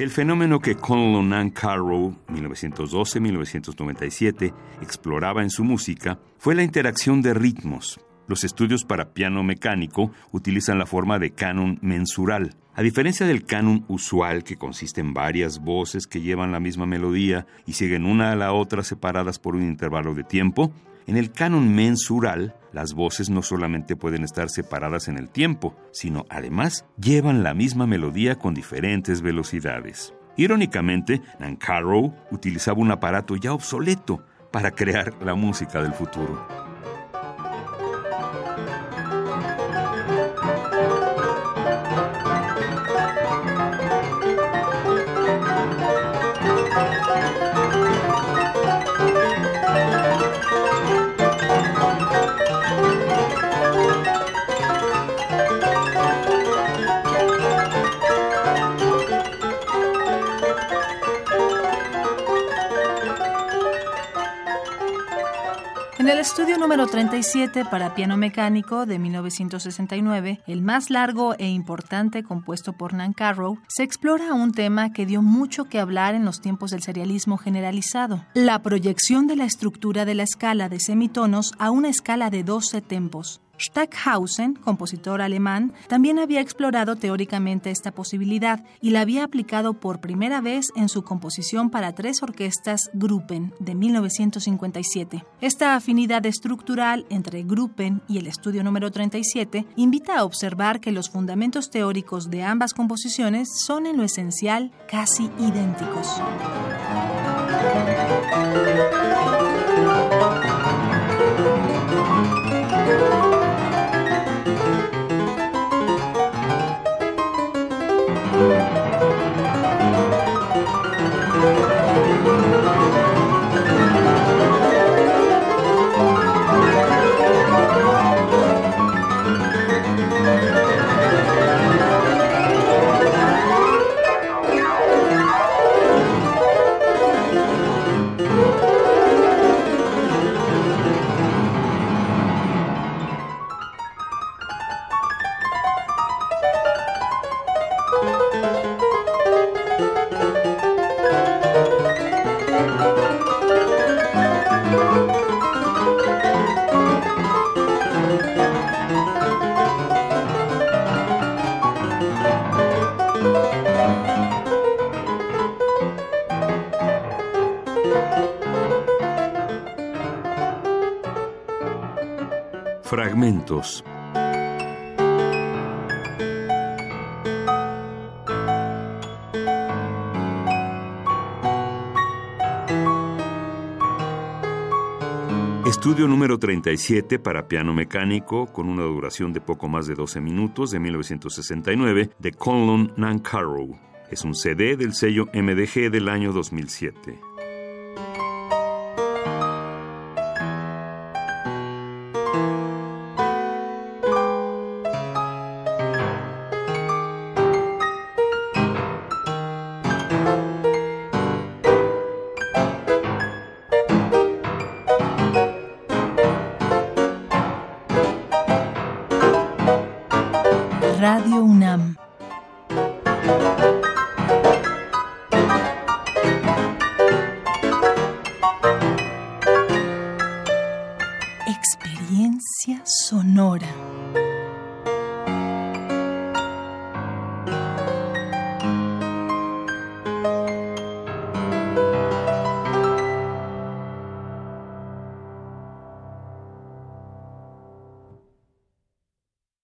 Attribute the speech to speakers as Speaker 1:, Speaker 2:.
Speaker 1: El fenómeno que Conlon Nancarrow, 1912-1997, exploraba en su música fue la interacción de ritmos. Los estudios para piano mecánico utilizan la forma de canon mensural. A diferencia del canon usual, que consiste en varias voces que llevan la misma melodía y siguen una a la otra separadas por un intervalo de tiempo, en el canon mensural, las voces no solamente pueden estar separadas en el tiempo, sino además llevan la misma melodía con diferentes velocidades. Irónicamente, Nancarrow utilizaba un aparato ya obsoleto para crear la música del futuro.
Speaker 2: En el estudio número 37 para piano mecánico de 1969, el más largo e importante compuesto por Nancarrow, se explora un tema que dio mucho que hablar en los tiempos del serialismo generalizado, la proyección de la estructura de la escala de semitonos a una escala de 12 tempos. Stackhausen, compositor alemán, también había explorado teóricamente esta posibilidad y la había aplicado por primera vez en su composición para tres orquestas Gruppen de 1957. Esta afinidad estructural entre Gruppen y el estudio número 37 invita a observar que los fundamentos teóricos de ambas composiciones son en lo esencial casi idénticos.
Speaker 1: Fragmentos. Estudio número 37 para piano mecánico con una duración de poco más de 12 minutos de 1969 de Conlon Nancarrow. Es un CD del sello MDG del año 2007.
Speaker 2: Experiencia sonora.